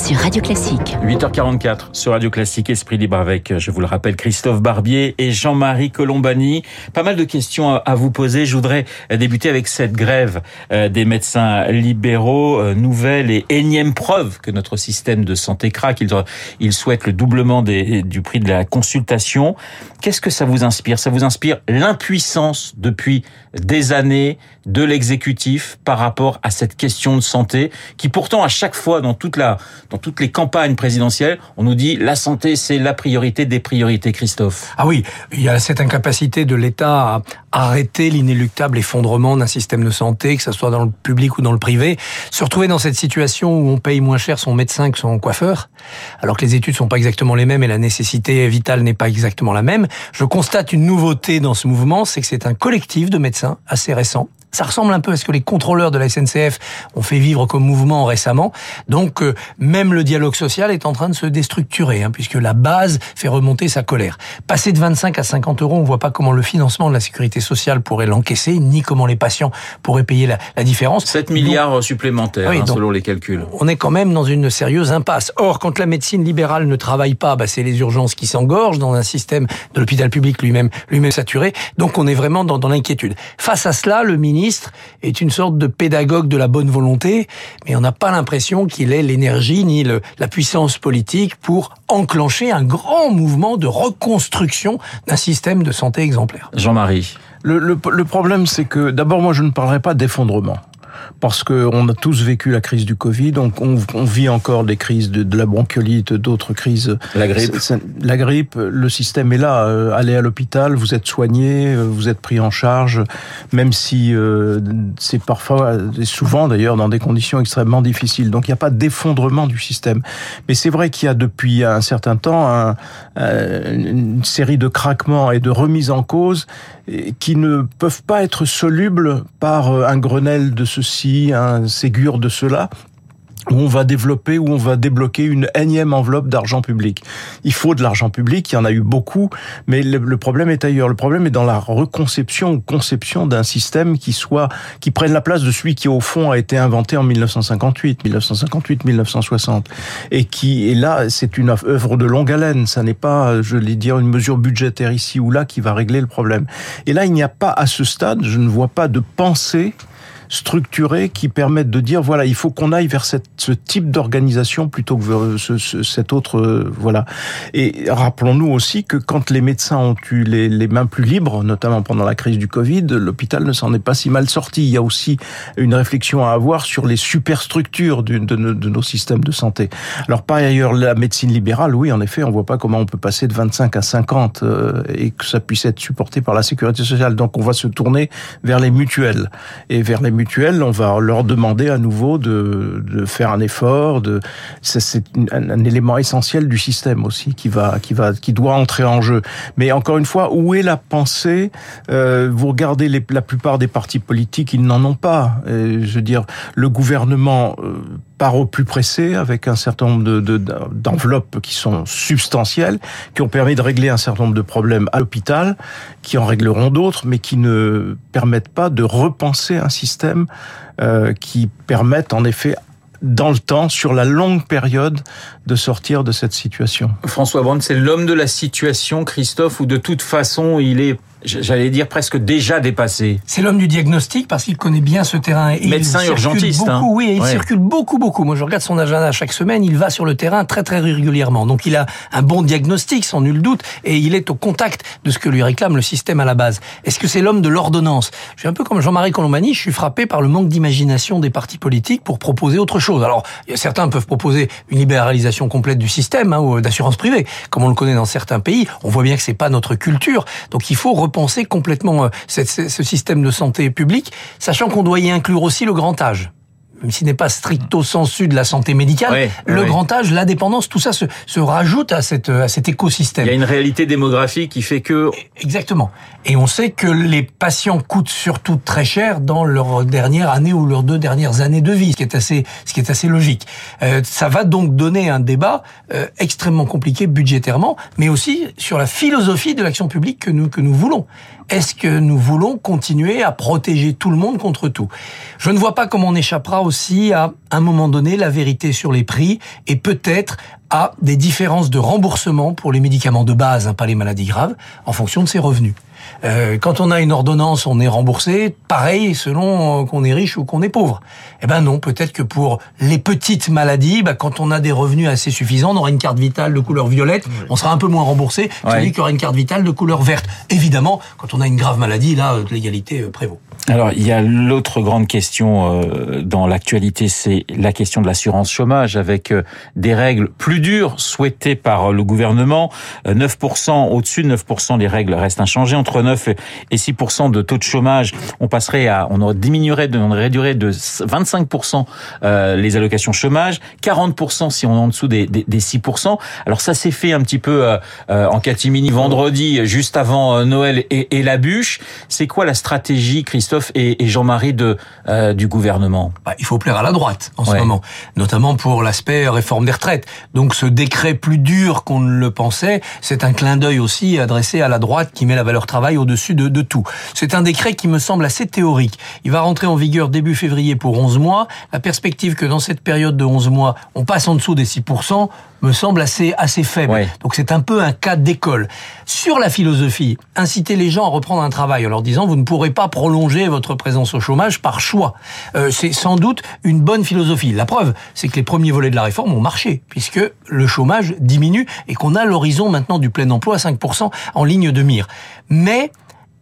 sur Radio Classique. 8h44 sur Radio Classique, Esprit Libre avec, je vous le rappelle, Christophe Barbier et Jean-Marie Colombani. Pas mal de questions à vous poser. Je voudrais débuter avec cette grève euh, des médecins libéraux. Euh, nouvelle et énième preuve que notre système de santé craque. Ils, souhaitent le doublement du prix de la consultation. Qu'est-ce que ça vous inspire? Ça vous inspire l'impuissance depuis des années de l'exécutif par rapport à cette question de santé qui pourtant à chaque fois dans toute la dans toutes les campagnes présidentielles, on nous dit la santé c'est la priorité des priorités Christophe. Ah oui, il y a cette incapacité de l'État à arrêter l'inéluctable effondrement d'un système de santé que ce soit dans le public ou dans le privé, se retrouver dans cette situation où on paye moins cher son médecin que son coiffeur alors que les études sont pas exactement les mêmes et la nécessité vitale n'est pas exactement la même. Je constate une nouveauté dans ce mouvement, c'est que c'est un collectif de médecins assez récent ça ressemble un peu à ce que les contrôleurs de la SNCF ont fait vivre comme mouvement récemment. Donc euh, même le dialogue social est en train de se déstructurer, hein, puisque la base fait remonter sa colère. Passer de 25 à 50 euros, on voit pas comment le financement de la sécurité sociale pourrait l'encaisser, ni comment les patients pourraient payer la, la différence. 7 milliards supplémentaires, hein, selon les calculs. On est quand même dans une sérieuse impasse. Or, quand la médecine libérale ne travaille pas, bah, c'est les urgences qui s'engorgent dans un système de l'hôpital public lui-même lui-même saturé. Donc on est vraiment dans, dans l'inquiétude. Face à cela, le ministre ministre est une sorte de pédagogue de la bonne volonté, mais on n'a pas l'impression qu'il ait l'énergie ni la puissance politique pour enclencher un grand mouvement de reconstruction d'un système de santé exemplaire. Jean-Marie. Le, le problème, c'est que d'abord, moi, je ne parlerai pas d'effondrement parce qu'on a tous vécu la crise du Covid, donc on, on vit encore des crises de, de la bronchiolite, d'autres crises. La grippe. La grippe, le système est là. Euh, allez à l'hôpital, vous êtes soigné, euh, vous êtes pris en charge, même si euh, c'est parfois, souvent d'ailleurs, dans des conditions extrêmement difficiles. Donc il n'y a pas d'effondrement du système. Mais c'est vrai qu'il y a depuis un certain temps un, une série de craquements et de remises en cause qui ne peuvent pas être solubles par un Grenelle de ceci, un Ségur de cela, où on va développer, où on va débloquer une énième enveloppe d'argent public. Il faut de l'argent public, il y en a eu beaucoup, mais le, problème est ailleurs. Le problème est dans la reconception ou conception d'un système qui soit, qui prenne la place de celui qui au fond a été inventé en 1958, 1958, 1960, et qui est là, c'est une œuvre de longue haleine. Ça n'est pas, je vais dire, une mesure budgétaire ici ou là qui va régler le problème. Et là, il n'y a pas à ce stade, je ne vois pas de pensée structurés qui permettent de dire voilà, il faut qu'on aille vers cette, ce type d'organisation plutôt que vers ce, ce, cet autre euh, voilà. Et rappelons-nous aussi que quand les médecins ont eu les, les, mains plus libres, notamment pendant la crise du Covid, l'hôpital ne s'en est pas si mal sorti. Il y a aussi une réflexion à avoir sur les superstructures de, de, de nos systèmes de santé. Alors par ailleurs, la médecine libérale, oui, en effet, on voit pas comment on peut passer de 25 à 50 euh, et que ça puisse être supporté par la sécurité sociale. Donc on va se tourner vers les mutuelles et vers les on va leur demander à nouveau de, de faire un effort. De, c'est un, élément essentiel du système aussi qui va, qui va, qui doit entrer en jeu. Mais encore une fois, où est la pensée? Euh, Vous regardez la plupart des partis politiques, ils n'en ont pas. Et, je veux dire, le gouvernement euh, part au plus pressé avec un certain nombre de, d'enveloppes qui sont substantielles, qui ont permis de régler un certain nombre de problèmes à l'hôpital, qui en régleront d'autres, mais qui ne permettent pas de repenser un système euh, qui permette en effet dans le temps, sur la longue période, de sortir de cette situation. François Brand, c'est l'homme de la situation, Christophe, ou de toute façon, il est j'allais dire presque déjà dépassé. C'est l'homme du diagnostic parce qu'il connaît bien ce terrain. Et Médecin il urgentiste. Beaucoup, hein. Oui, il ouais. circule beaucoup, beaucoup. Moi, je regarde son agenda chaque semaine. Il va sur le terrain très, très régulièrement. Donc, il a un bon diagnostic, sans nul doute, et il est au contact de ce que lui réclame le système à la base. Est-ce que c'est l'homme de l'ordonnance? Je suis un peu comme Jean-Marie Colombani. Je suis frappé par le manque d'imagination des partis politiques pour proposer autre chose. Alors, certains peuvent proposer une libéralisation complète du système hein, d'assurance privée, comme on le connaît dans certains pays. On voit bien que c'est pas notre culture. Donc, il faut repenser complètement euh, ce système de santé publique, sachant qu'on doit y inclure aussi le grand âge même s'il n'est pas stricto sensu de la santé médicale, oui, le oui. grand âge, la dépendance, tout ça se, se rajoute à, cette, à cet écosystème. Il y a une réalité démographique qui fait que... Exactement. Et on sait que les patients coûtent surtout très cher dans leur dernière année ou leurs deux dernières années de vie, ce qui est assez, ce qui est assez logique. Euh, ça va donc donner un débat euh, extrêmement compliqué budgétairement, mais aussi sur la philosophie de l'action publique que nous, que nous voulons. Est-ce que nous voulons continuer à protéger tout le monde contre tout? Je ne vois pas comment on échappera aussi à un moment donné la vérité sur les prix et peut-être à des différences de remboursement pour les médicaments de base, hein, pas les maladies graves, en fonction de ses revenus. Euh, quand on a une ordonnance, on est remboursé, pareil selon euh, qu'on est riche ou qu'on est pauvre. Eh ben non, peut-être que pour les petites maladies, bah, quand on a des revenus assez suffisants, on aura une carte vitale de couleur violette, on sera un peu moins remboursé que celui qui aura une carte vitale de couleur verte. Évidemment, quand on a une grave maladie, là, euh, l'égalité prévaut. Alors, il y a l'autre grande question dans l'actualité, c'est la question de l'assurance chômage, avec des règles plus dures souhaitées par le gouvernement. 9% au-dessus de 9%, les règles restent inchangées entre 9 et 6 de taux de chômage, on passerait à, on diminuerait, de, on réduirait de 25 euh, les allocations chômage, 40 si on est en dessous des, des, 6 Alors ça s'est fait un petit peu euh, euh, en catimini vendredi, juste avant Noël et, et la bûche. C'est quoi la stratégie, Christophe et, et Jean-Marie de du gouvernement? Bah, Il faut plaire à la droite en ce moment, notamment pour l'aspect réforme des retraites. Donc ce décret plus dur qu'on ne le pensait, c'est un clin d'œil aussi adressé à la droite qui met la valeur travail au-dessus de, de tout. C'est un décret qui me semble assez théorique. Il va rentrer en vigueur début février pour 11 mois. La perspective que dans cette période de 11 mois, on passe en dessous des 6%, me semble assez assez faible. Donc c'est un peu un cas d'école. Sur la philosophie, inciter les gens à reprendre un travail en leur disant vous ne pourrez pas prolonger votre présence au chômage par choix. Euh, c'est sans doute une bonne philosophie. La preuve, c'est que les premiers volets de la réforme ont marché puisque le chômage diminue et qu'on a l'horizon maintenant du plein emploi à 5% en ligne de mire. Mais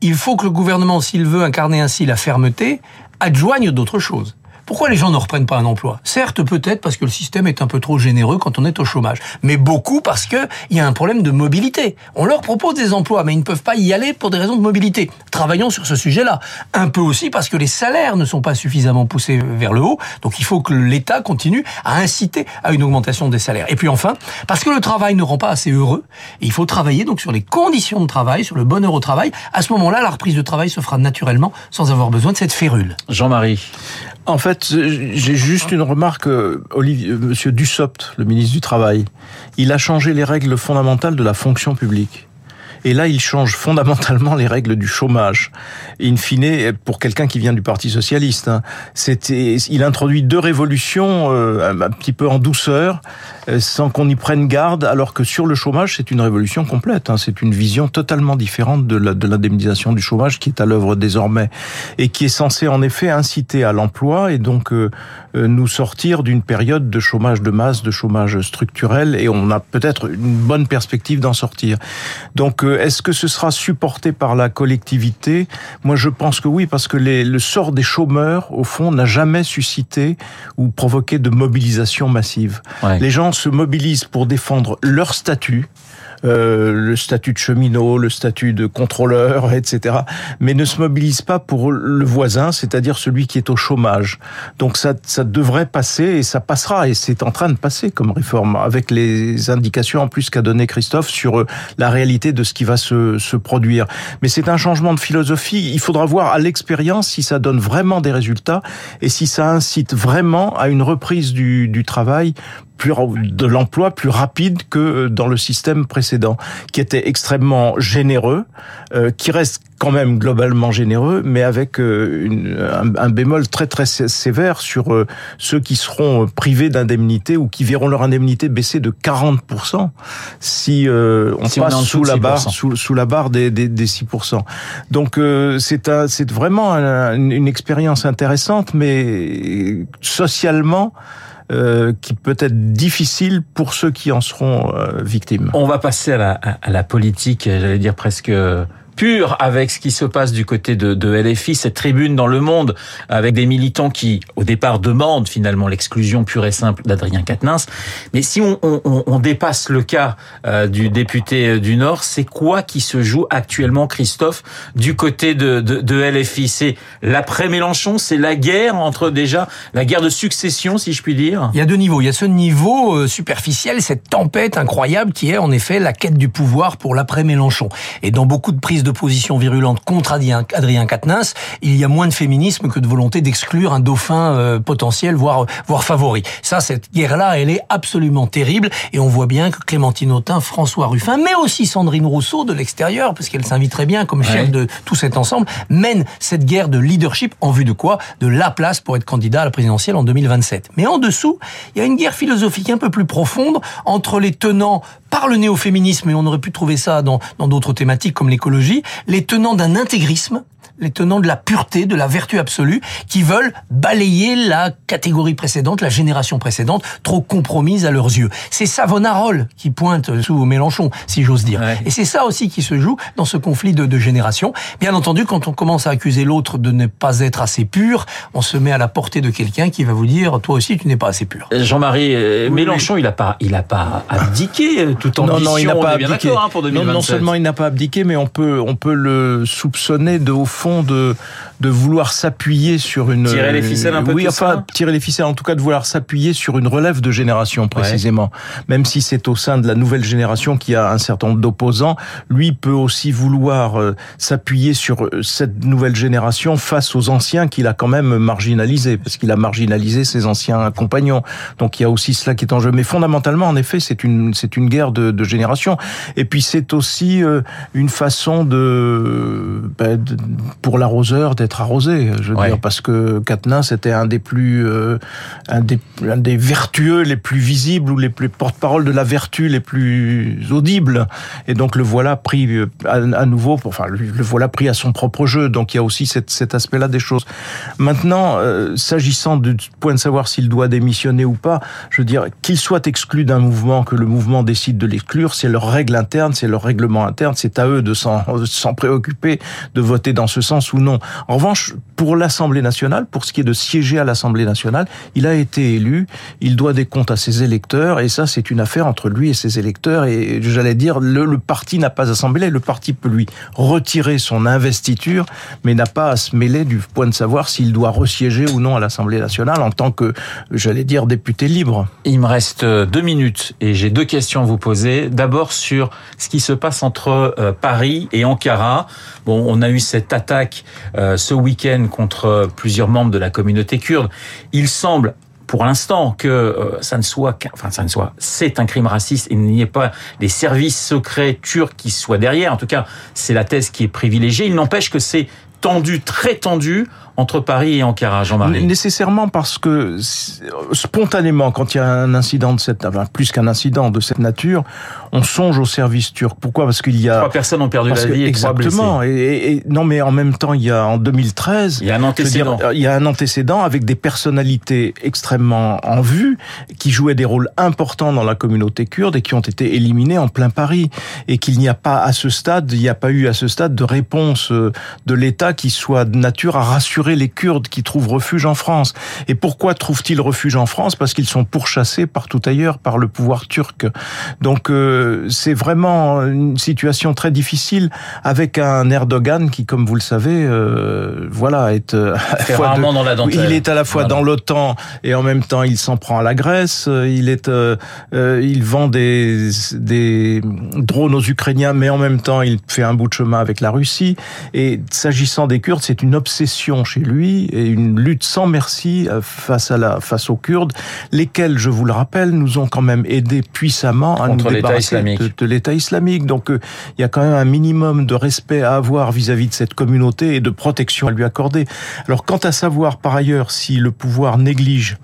il faut que le gouvernement, s'il veut incarner ainsi la fermeté, adjoigne d'autres choses. Pourquoi les gens ne reprennent pas un emploi? Certes, peut-être parce que le système est un peu trop généreux quand on est au chômage, mais beaucoup parce que il y a un problème de mobilité. On leur propose des emplois, mais ils ne peuvent pas y aller pour des raisons de mobilité. Travaillons sur ce sujet-là. Un peu aussi parce que les salaires ne sont pas suffisamment poussés vers le haut, donc il faut que l'État continue à inciter à une augmentation des salaires. Et puis enfin, parce que le travail ne rend pas assez heureux, il faut travailler donc sur les conditions de travail, sur le bonheur au travail. À ce moment-là, la reprise de travail se fera naturellement sans avoir besoin de cette férule. Jean-Marie. En fait, j'ai juste une remarque. Euh, Olivier, euh, Monsieur Dussopt, le ministre du Travail, il a changé les règles fondamentales de la fonction publique. Et là, il change fondamentalement les règles du chômage. In fine, pour quelqu'un qui vient du Parti socialiste, hein, c'était, il introduit deux révolutions euh, un petit peu en douceur, euh, sans qu'on y prenne garde, alors que sur le chômage, c'est une révolution complète. Hein, c'est une vision totalement différente de, la, de l'indemnisation du chômage qui est à l'œuvre désormais et qui est censée en effet inciter à l'emploi et donc euh, nous sortir d'une période de chômage de masse, de chômage structurel, et on a peut-être une bonne perspective d'en sortir. Donc est-ce que ce sera supporté par la collectivité? Moi, je pense que oui, parce que le sort des chômeurs, au fond, n'a jamais suscité ou provoqué de mobilisation massive. Les gens se mobilisent pour défendre leur statut, euh, le statut de cheminot, le statut de contrôleur, etc. Mais ne se mobilise pas pour le voisin, c'est-à-dire celui qui est au chômage. Donc ça, ça devrait passer et ça passera et c'est en train de passer comme réforme avec les indications en plus qu'a donné Christophe sur euh, la réalité de ce qui va se, produire. Mais c'est un changement de philosophie. Il faudra voir à l'expérience si ça donne vraiment des résultats et si ça incite vraiment à une reprise du travail plus de l'emploi plus rapide que euh, dans le système précédent, qui était extrêmement généreux, euh, qui reste quand même globalement généreux, mais avec euh, une, un, bémol très très sévère sur ceux qui seront privés d'indemnité ou qui verront leur indemnité baisser de 40% si, on passe sous la barre sous, sous, la barre des, des, des 6%. Donc c'est c'est vraiment une expérience intéressante, mais socialement euh, qui peut être difficile pour ceux qui en seront euh, victimes. On va passer à la, à la politique, j'allais dire presque pur avec ce qui se passe du côté de, LFI, cette tribune dans le monde, avec des militants qui, au départ, demandent finalement l'exclusion pure et simple d'Adrien Quatennens. Mais si on, dépasse le cas euh, du député euh, du Nord, c'est quoi qui se joue actuellement, Christophe, du côté de LFI C'est l'après-Mélenchon, c'est la guerre entre déjà, la guerre de succession, si je puis dire? Il y a deux niveaux. Il y a ce niveau euh, superficiel, cette tempête incroyable qui est en effet la quête du pouvoir pour l'après-Mélenchon. Et dans beaucoup de prises de d'opposition virulente contre Adrien, Adrien Quatennens, il y a moins de féminisme que de volonté d'exclure un dauphin euh, potentiel, voire voire favori. Ça, cette guerre-là, elle est absolument terrible, et on voit bien que Clémentine Autain, François Ruffin, mais aussi Sandrine Rousseau de l'extérieur, parce qu'elle s'invite très bien comme chef de tout cet ensemble, mène cette guerre de leadership en vue de quoi? De la place pour être candidat à la présidentielle en 2027. Mais en dessous, il y a une guerre philosophique un peu plus profonde entre les tenants par le néo-féminisme, et on aurait pu trouver ça dans d'autres thématiques comme l'écologie, les tenants d'un intégrisme les tenants de la pureté, de la vertu absolue, qui veulent balayer la catégorie précédente, la génération précédente, trop compromise à leurs yeux. C'est Savonarole qui pointe sous Mélenchon, si j'ose dire. Et c'est ça aussi qui se joue dans ce conflit de, de génération. Bien entendu, quand on commence à accuser l'autre de ne pas être assez pur, on se met à la portée de quelqu'un qui va vous dire, toi aussi, tu n'es pas assez pur. Euh, Jean-Marie, euh, Mélenchon, il n'a pas, il a pas abdiqué euh, tout en non, non, il n'a pas abdiqué. Hein, pour non, non seulement il n'a pas abdiqué, mais on peut, on peut le soupçonner de au fond de, de vouloir s'appuyer sur une... Tirer les ficelles un peu Oui, enfin, tirer les ficelles, en tout cas de vouloir s'appuyer sur une relève de génération, précisément. Même si c'est au sein de la nouvelle génération qui a un certain nombre d'opposants, lui peut aussi vouloir euh, s'appuyer sur euh, cette nouvelle génération face aux anciens qu'il a quand même marginalisés, parce qu'il a marginalisé ses anciens compagnons. Donc il y a aussi cela qui est en jeu. Mais fondamentalement, en effet, c'est une, c'est une guerre de, de génération. Et puis c'est aussi euh, une façon de, ben, de pour l'arroseur d'être arrosé. Je veux dire, parce que Katnin, c'était un des plus, euh, un, des, un des vertueux les plus visibles ou les plus porte-parole de la vertu les plus audibles. Et donc le voilà pris euh, à, nouveau, enfin le voilà pris à son propre jeu. Donc il y a aussi cet, cet aspect-là des choses. Maintenant, euh, s'agissant du point de savoir s'il doit démissionner ou pas, je veux dire qu'il soit exclu d'un mouvement, que le mouvement décide de l'exclure, c'est leur règle interne, c'est leur règlement interne, c'est à eux de s'en préoccuper, de voter dans ce sens ou non. En revanche, pour l'Assemblée nationale, pour ce qui est de siéger à l'Assemblée nationale, il a été élu, il doit des comptes à ses électeurs, et ça, c'est une affaire entre lui et ses électeurs. Et j'allais dire, le, parti n'a pas assemblée, le parti peut lui retirer son investiture, mais n'a pas à se mêler du point de savoir s'il doit resiéger ou non à l'Assemblée nationale en tant que, j'allais dire, député libre. Il me reste euh, deux minutes et j'ai deux questions à vous poser. D'abord sur ce qui se passe entre euh, Paris et Ankara. Bon, on a eu cette attaque euh, ce week-end contre plusieurs membres de la communauté kurde. Il semble pour l'instant que euh, ça ne soit enfin ça ne soit c'est un crime raciste et il n'y ait pas les services secrets turcs qui soient derrière en tout cas c'est la thèse qui est privilégiée il n'empêche que c'est tendu très tendu entre Paris et Ankara, Jean-Marie Nécessairement parce que spontanément, quand il y a un incident de cette, enfin, plus qu'un incident de cette nature, on songe au service turc. Pourquoi? Parce qu'il y a trois personnes ont perdu la vie et exactement. Et, et, non, mais en même temps, il y a en 2013, il y a un antécédent. Dire, il y a un antécédent avec des personnalités extrêmement en vue qui jouaient des rôles importants dans la communauté kurde et qui ont été éliminés en plein Paris. Et qu'il n'y a pas à ce stade, il n'y a pas eu à ce stade de réponse euh, de l'État qui soit de nature à rassurer les Kurdes qui trouvent refuge en France. Et pourquoi trouvent-ils refuge en France? Parce qu'ils sont pourchassés partout ailleurs par le pouvoir turc. Donc euh, c'est vraiment une situation très difficile avec un Erdogan qui, comme vous le savez, euh, voilà, est euh, dans la il est à la fois dans l'OTAN et en même temps il s'en prend à la Grèce. Il est, il vend des des drones aux Ukrainiens, mais en même temps il fait un bout de chemin avec la Russie. Et s'agissant des Kurdes, c'est une obsession chez lui et une lutte sans merci euh, face à la face aux Kurdes, lesquels, je vous le rappelle, nous ont quand même aidé puissamment à nous débarrasser de, l'État islamique. Donc euh, il y a quand même un minimum de respect à avoir vis-à-vis -vis de cette communauté et de protection à lui accorder. Alors quant à savoir par ailleurs si le pouvoir néglige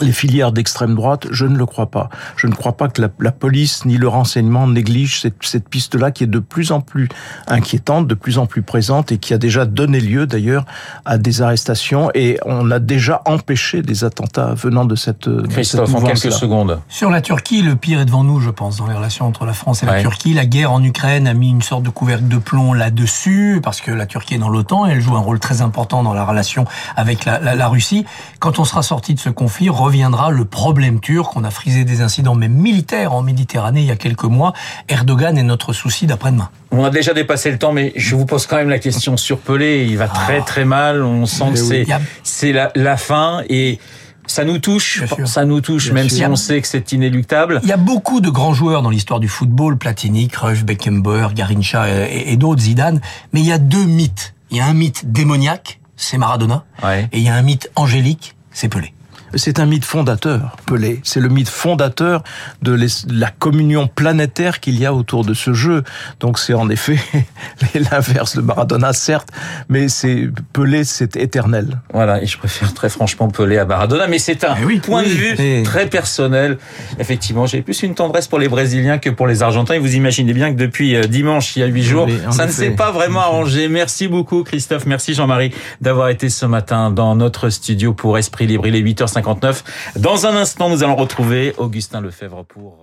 les filières d'extrême droite, je ne le crois pas. Je ne crois pas que la, police ni le renseignement négligent cette, cette piste-là qui est de plus en plus inquiétante, de plus en plus présente et qui a déjà donné lieu d'ailleurs à des arrestations et on a déjà empêché des attentats venant de cette Christophe, en quelques secondes. Sur la Turquie, le pire est devant nous, je pense, dans les relations entre la France et la Turquie. La guerre en Ukraine a mis une sorte de couvercle de plomb là-dessus parce que la Turquie est dans l'OTAN et elle joue un rôle très important dans la relation avec la, la, la Russie. Quand on sera sorti de ce conflit, reviendra le problème turc. On a frisé des incidents même militaires en Méditerranée il y a quelques mois. Erdogan est notre souci d'après-demain. On a déjà dépassé le temps, mais je vous pose quand même la question sur Pelé. Il va très ah. très mal. On sent que c'est c'est la, la fin et Ça nous touche, ça nous touche, Bien même sûr. si on sait que c'est inéluctable. Il y a beaucoup de grands joueurs dans l'histoire du football, Platini, Cruyff, Beckenbauer, Garincha et, et d'autres, Zidane, mais il y a deux mythes. Il y a un mythe démoniaque, c'est Maradona, Ouais. et il y a un mythe angélique, c'est Pelé. C'est un mythe fondateur, Pelé. C'est le mythe fondateur de la communion planétaire qu'il y a autour de ce jeu. Donc c'est en effet l'inverse de Maradona, certes, mais c'est Pelé, c'est éternel. Voilà, et je préfère très franchement Pelé à Maradona, mais c'est un Eh oui, point oui, de vue et- très personnel. Effectivement, j'ai plus une tendresse pour les Brésiliens que pour les Argentins. Et vous imaginez bien que depuis euh, dimanche, il y a huit jours, Oui, ça ne s'est pas vraiment arrangé. Merci beaucoup, Christophe. Merci, Jean-Marie, d'avoir été ce matin dans notre studio pour Esprit Libre. Il est 8h59. Dans un instant, nous allons retrouver Augustin Lefebvre pour...